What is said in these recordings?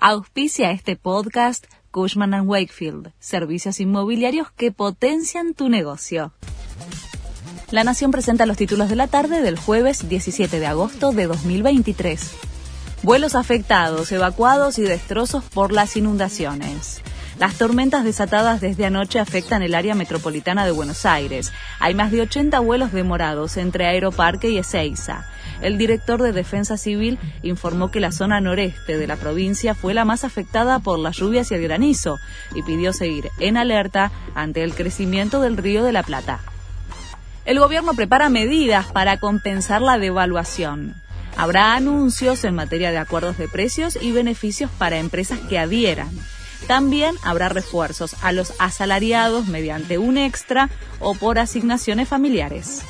Auspicia este podcast Cushman ⁇ Wakefield, servicios inmobiliarios que potencian tu negocio. La Nación presenta los títulos de la tarde del jueves 17 de agosto de 2023. Vuelos afectados, evacuados y destrozos por las inundaciones. Las tormentas desatadas desde anoche afectan el área metropolitana de Buenos Aires. Hay más de 80 vuelos demorados entre Aeroparque y Ezeiza. El director de Defensa Civil informó que la zona noreste de la provincia fue la más afectada por las lluvias y el granizo y pidió seguir en alerta ante el crecimiento del río de la Plata. El gobierno prepara medidas para compensar la devaluación. Habrá anuncios en materia de acuerdos de precios y beneficios para empresas que adhieran. También habrá refuerzos a los asalariados mediante un extra o por asignaciones familiares.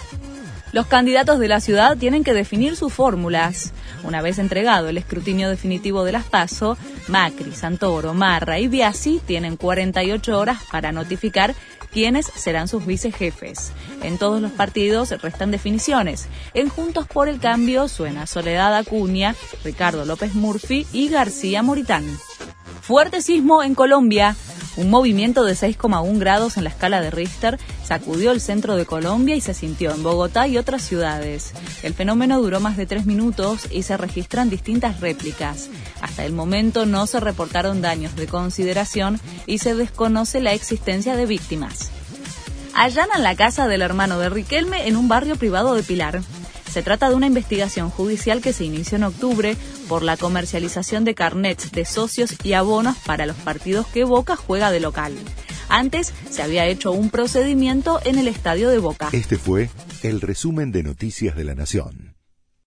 Los candidatos de la ciudad tienen que definir sus fórmulas. Una vez entregado el escrutinio definitivo de las PASO, Macri, Santoro, Marra y Biasi tienen 48 horas para notificar quiénes serán sus vicejefes. En todos los partidos restan definiciones. En Juntos por el Cambio suena Soledad Acuña, Ricardo López Murphy y García Moritán. Fuerte sismo en Colombia. Un movimiento de 6,1 grados en la escala de Richter sacudió el centro de Colombia y se sintió en Bogotá y otras ciudades. El fenómeno duró más de tres minutos y se registran distintas réplicas. Hasta el momento no se reportaron daños de consideración y se desconoce la existencia de víctimas. Allanan la casa del hermano de Riquelme en un barrio privado de Pilar. Se trata de una investigación judicial que se inició en octubre por la comercialización de carnets de socios y abonos para los partidos que Boca juega de local. Antes se había hecho un procedimiento en el estadio de Boca. Este fue el resumen de Noticias de la Nación.